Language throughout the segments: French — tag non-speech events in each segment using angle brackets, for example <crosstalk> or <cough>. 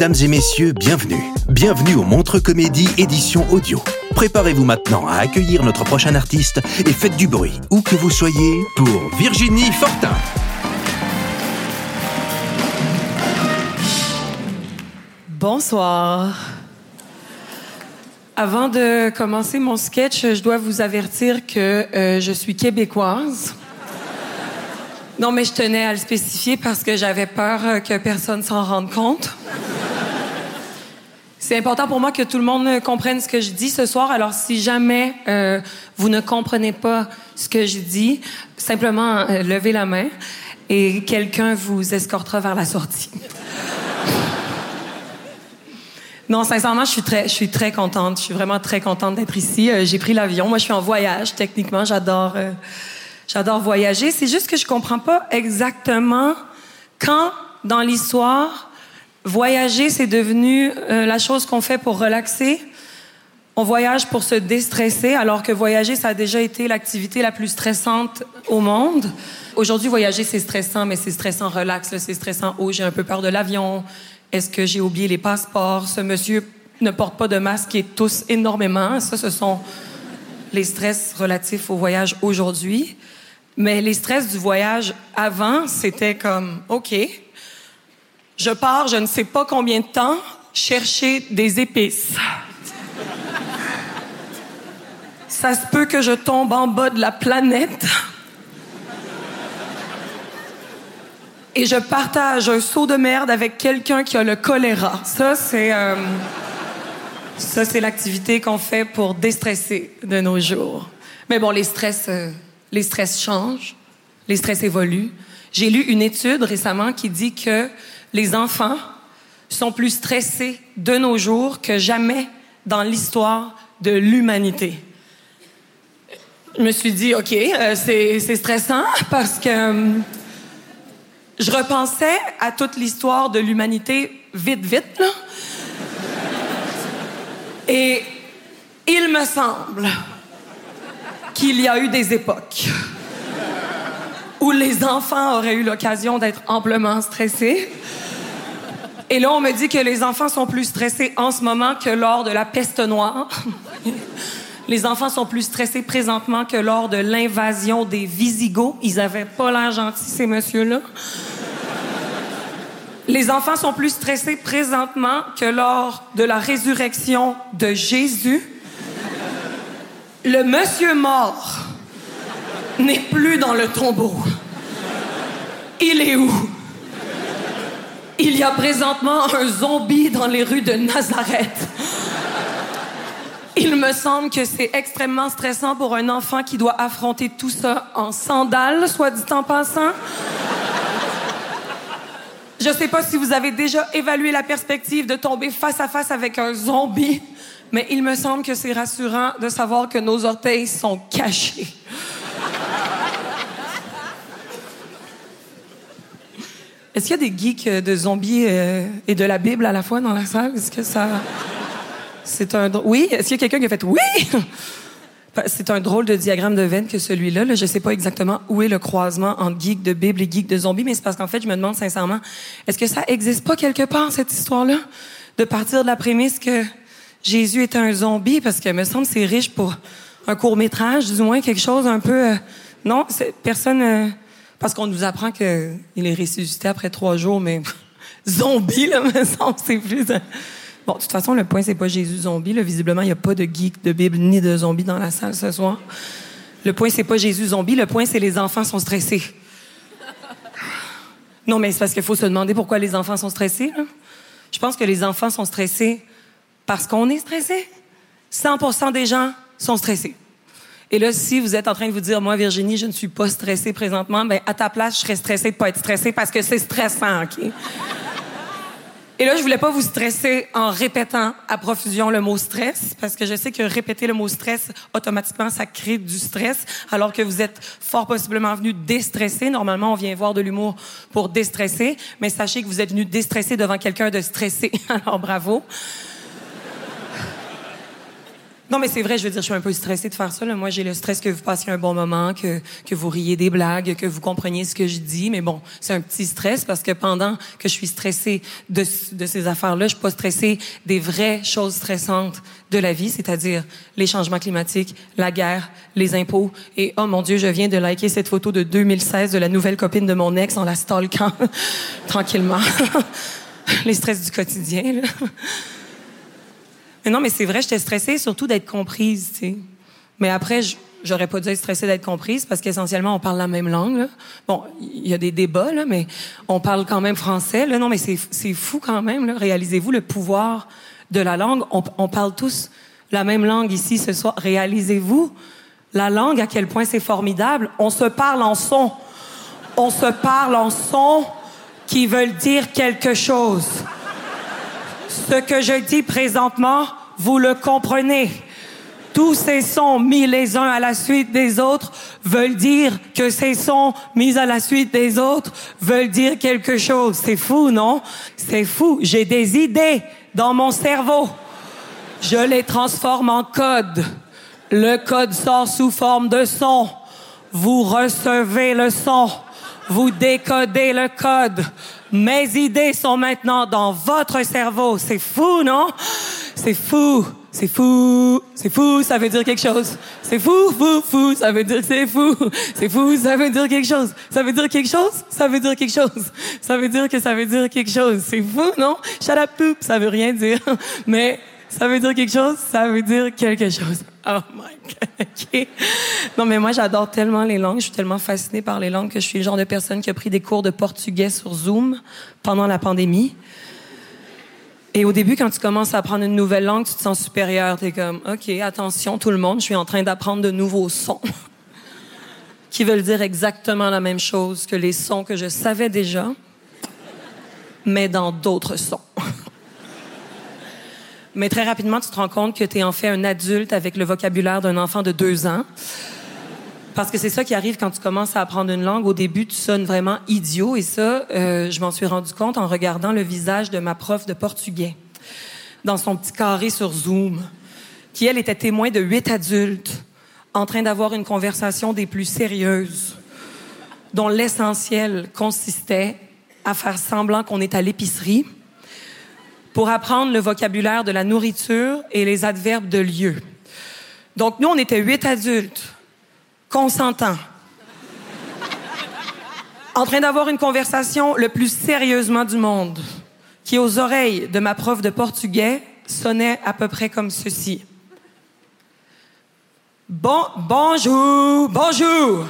Mesdames et messieurs, bienvenue. Bienvenue au Montre Comédie édition audio. Préparez-vous maintenant à accueillir notre prochain artiste et faites du bruit, où que vous soyez, pour Virginie Fortin. Bonsoir. Avant de commencer mon sketch, je dois vous avertir que euh, je suis québécoise. Non, mais je tenais à le spécifier parce que j'avais peur que personne s'en rende compte. C'est important pour moi que tout le monde comprenne ce que je dis ce soir. Alors, si jamais euh, vous ne comprenez pas ce que je dis, simplement euh, levez la main et quelqu'un vous escortera vers la sortie. <laughs> Non, sincèrement, je suis très, je suis très contente. Je suis vraiment très contente d'être ici. Euh, j'ai pris l'avion. Moi, je suis en voyage. Techniquement, j'adore, euh, j'adore voyager. C'est juste que je comprends pas exactement quand, dans l'histoire, voyager c'est devenu euh, la chose qu'on fait pour relaxer. On voyage pour se déstresser, alors que voyager, ça a déjà été l'activité la plus stressante au monde. Aujourd'hui, voyager, c'est stressant, mais c'est stressant relax. C'est stressant, oh, j'ai un peu peur de l'avion. Est-ce que j'ai oublié les passeports? Ce monsieur ne porte pas de masque et tousse énormément. Ça, ce sont les stress relatifs au voyage aujourd'hui. Mais les stress du voyage avant, c'était comme, OK, je pars, je ne sais pas combien de temps, chercher des épices. Ça se peut que je tombe en bas de la planète. Et je partage un seau de merde avec quelqu'un qui a le choléra. Ça, c'est... euh, ça, c'est l'activité qu'on fait pour déstresser de nos jours. Mais bon, les stress, euh, les stress changent, les stress évoluent. J'ai lu une étude récemment qui dit que les enfants sont plus stressés de nos jours que jamais dans l'histoire de l'humanité. Je me suis dit, OK, euh, c'est stressant parce que euh, je repensais à toute l'histoire de l'humanité vite, vite. Et il me semble qu'il y a eu des époques où les enfants auraient eu l'occasion d'être amplement stressés. Et là, on me dit que les enfants sont plus stressés en ce moment que lors de la peste noire. Les enfants sont plus stressés présentement que lors de l'invasion des Visigoths. Ils avaient pas l'air gentils, ces messieurs-là. Les enfants sont plus stressés présentement que lors de la résurrection de Jésus. Le monsieur mort n'est plus dans le tombeau. Il est où? Il y a présentement un zombie dans les rues de Nazareth. Il me semble que c'est extrêmement stressant pour un enfant qui doit affronter tout ça en sandales, soit dit en passant. Je sais pas si vous avez déjà évalué la perspective de tomber face à face avec un zombie, mais il me semble que c'est rassurant de savoir que nos orteils sont cachés. Est-ce qu'il y a des geeks euh, de zombies euh, et de la Bible à la fois dans la salle? Est-ce que ça. C'est un. Oui? Est-ce qu'il y a quelqu'un qui a fait oui? C'est un drôle de diagramme de veine que celui-là. Là. Je sais pas exactement où est le croisement entre geek de Bible et geek de zombies, mais c'est parce qu'en fait, je me demande sincèrement, est-ce que ça existe pas quelque part, cette histoire-là? De partir de la prémisse que Jésus était un zombie, parce que me semble c'est riche pour un court-métrage, du moins quelque chose un peu euh, Non, personne. Parce qu'on nous apprend qu'il est ressuscité après trois jours, mais <laughs> zombie, là, me semble, c'est plus. Bon, de toute façon, le point, c'est pas Jésus zombie. Là. Visiblement, il n'y a pas de geek de Bible ni de zombie dans la salle ce soir. Le point, c'est pas Jésus zombie. Le point, c'est les enfants sont stressés. Non, mais c'est parce qu'il faut se demander pourquoi les enfants sont stressés. là. Je pense que les enfants sont stressés parce qu'on est stressé. 100 des gens sont stressés. Et là, si vous êtes en train de vous dire, moi, Virginie, je ne suis pas stressée présentement, ben, à ta place, je serais stressée de pas être stressée parce que c'est stressant, OK? Et là, je voulais pas vous stresser en répétant à profusion le mot stress, parce que je sais que répéter le mot stress, automatiquement, ça crée du stress, alors que vous êtes fort possiblement venu déstresser. Normalement, on vient voir de l'humour pour déstresser, mais sachez que vous êtes venu déstresser devant quelqu'un de stressé. <laughs> Alors, bravo. Non, mais c'est vrai, je veux dire, je suis un peu stressée de faire ça. là. Moi, j'ai le stress que vous passiez un bon moment, que, que vous riez des blagues, que vous compreniez ce que je dis. Mais bon, c'est un petit stress parce que pendant que je suis stressée de, de ces affaires-là, je suis pas stressée des vraies choses stressantes de la vie, c'est-à-dire les changements climatiques, la guerre, les impôts. Et oh mon Dieu, je viens de liker cette photo de 2016 de la nouvelle copine de mon ex en la stalkant <laughs> tranquillement. <laughs> les stress du quotidien, là. Non, mais c'est vrai, j'étais stressée surtout d'être comprise, tu sais. Mais après, j'aurais pas dû être stressée d'être comprise parce qu'essentiellement, on parle la même langue. là. Bon, il y a des débats, là, mais on parle quand même français. Là. Non, mais c'est fou quand même. Réalisez-vous le pouvoir de la langue. On, on parle tous la même langue ici ce soir. Réalisez-vous la langue, à quel point c'est formidable. On se parle en son. On se parle en son qui veulent dire quelque chose. Ce que je dis présentement, vous le comprenez. Tous ces sons mis les uns à la suite des autres veulent dire que ces sons mis à la suite des autres veulent dire quelque chose. C'est fou, non? C'est fou. J'ai des idées dans mon cerveau. Je les transforme en code. Le code sort sous forme de son. Vous recevez le son. Vous décodez le code. Mes idées sont maintenant dans votre cerveau. C'est fou, non? C'est fou. C'est fou. C'est fou, ça veut dire quelque chose. C'est fou, fou, fou, ça veut dire c'est fou. C'est fou, ça veut dire quelque chose. Ça veut dire quelque chose? Ça veut dire quelque chose. Ça veut dire que ça veut dire quelque chose. C'est fou, non? Shut up, poop, ça veut rien dire. <laughs> Mais ça veut dire quelque chose, ça veut dire quelque chose. Oh my God. <laughs> OK. Non, mais moi, j'adore tellement les langues. Je suis tellement fascinée par les langues que je suis le genre de personne qui a pris des cours de portugais sur Zoom pendant la pandémie. Et au début, quand tu commences à apprendre une nouvelle langue, tu te sens supérieur. T'es comme, OK, attention, tout le monde, je suis en train d'apprendre de nouveaux sons <laughs> qui veulent dire exactement la même chose que les sons que je savais déjà, mais dans d'autres sons. <laughs> Mais très rapidement, tu te rends compte que tu es en fait un adulte avec le vocabulaire d'un enfant de deux ans. Parce que c'est ça qui arrive quand tu commences à apprendre une langue. Au début, tu sonnes vraiment idiot. Et ça, euh, je m'en suis rendu compte en regardant le visage de ma prof de portugais dans son petit carré sur Zoom, qui, elle, était témoin de huit adultes en train d'avoir une conversation des plus sérieuses, dont l'essentiel consistait à faire semblant qu'on est à l'épicerie pour apprendre le vocabulaire de la nourriture et les adverbes de lieu. Donc, nous, on était huit adultes, consentants, en train d'avoir une conversation le plus sérieusement du monde, qui, aux oreilles de ma prof de portugais, sonnait à peu près comme ceci. Bon, bonjour, bonjour.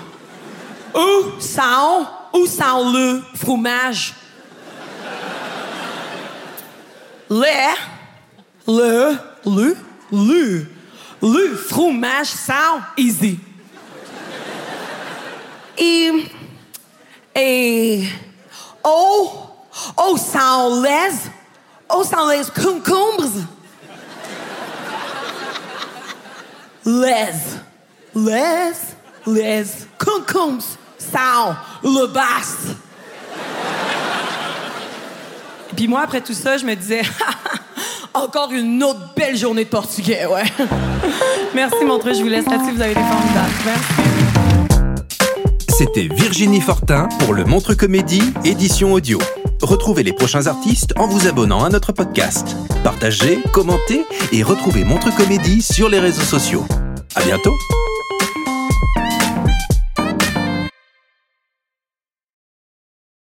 Où sont, où sont le fromage? Le, le, le, le, le fromage são easy. E, e, ou, ou são les, ou são les concombres. Les, les, les concombres são le basse. Puis moi, après tout ça, je me disais, <laughs> encore une autre belle journée de portugais, ouais. <laughs> Merci, Montreux, je vous laisse là-dessus, vous avez été formidables. Merci. C'était Virginie Fortin pour le Montre Comédie, édition audio. Retrouvez les prochains artistes en vous abonnant à notre podcast. Partagez, commentez et retrouvez Montre Comédie sur les réseaux sociaux. À bientôt!